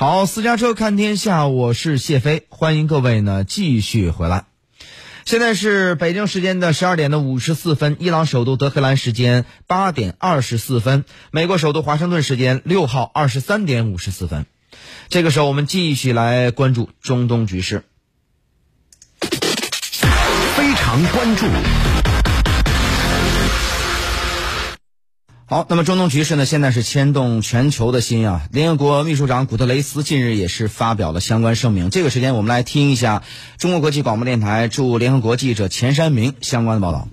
好，私家车看天下，我是谢飞，欢迎各位呢继续回来。现在是北京时间的十二点的五十四分，伊朗首都德黑兰时间八点二十四分，美国首都华盛顿时间六号二十三点五十四分。这个时候，我们继续来关注中东局势。非常关注。好，那么中东局势呢，现在是牵动全球的心啊。联合国秘书长古特雷斯近日也是发表了相关声明。这个时间，我们来听一下中国国际广播电台驻联合国记者钱山明相关的报道。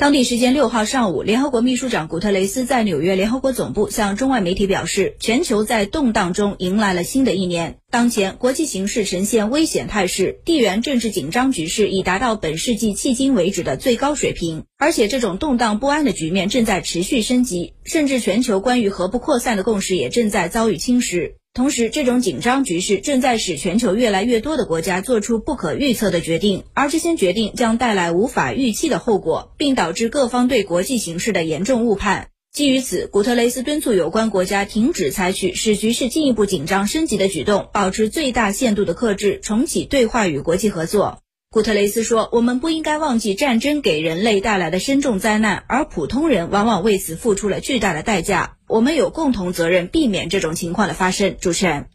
当地时间六号上午，联合国秘书长古特雷斯在纽约联合国总部向中外媒体表示，全球在动荡中迎来了新的一年。当前国际形势呈现危险态势，地缘政治紧张局势已达到本世纪迄今为止的最高水平，而且这种动荡不安的局面正在持续升级，甚至全球关于核不扩散的共识也正在遭遇侵蚀。同时，这种紧张局势正在使全球越来越多的国家做出不可预测的决定，而这些决定将带来无法预期的后果，并导致各方对国际形势的严重误判。基于此，古特雷斯敦促有关国家停止采取使局势进一步紧张升级的举动，保持最大限度的克制，重启对话与国际合作。古特雷斯说：“我们不应该忘记战争给人类带来的深重灾难，而普通人往往为此付出了巨大的代价。我们有共同责任避免这种情况的发生。”主持人。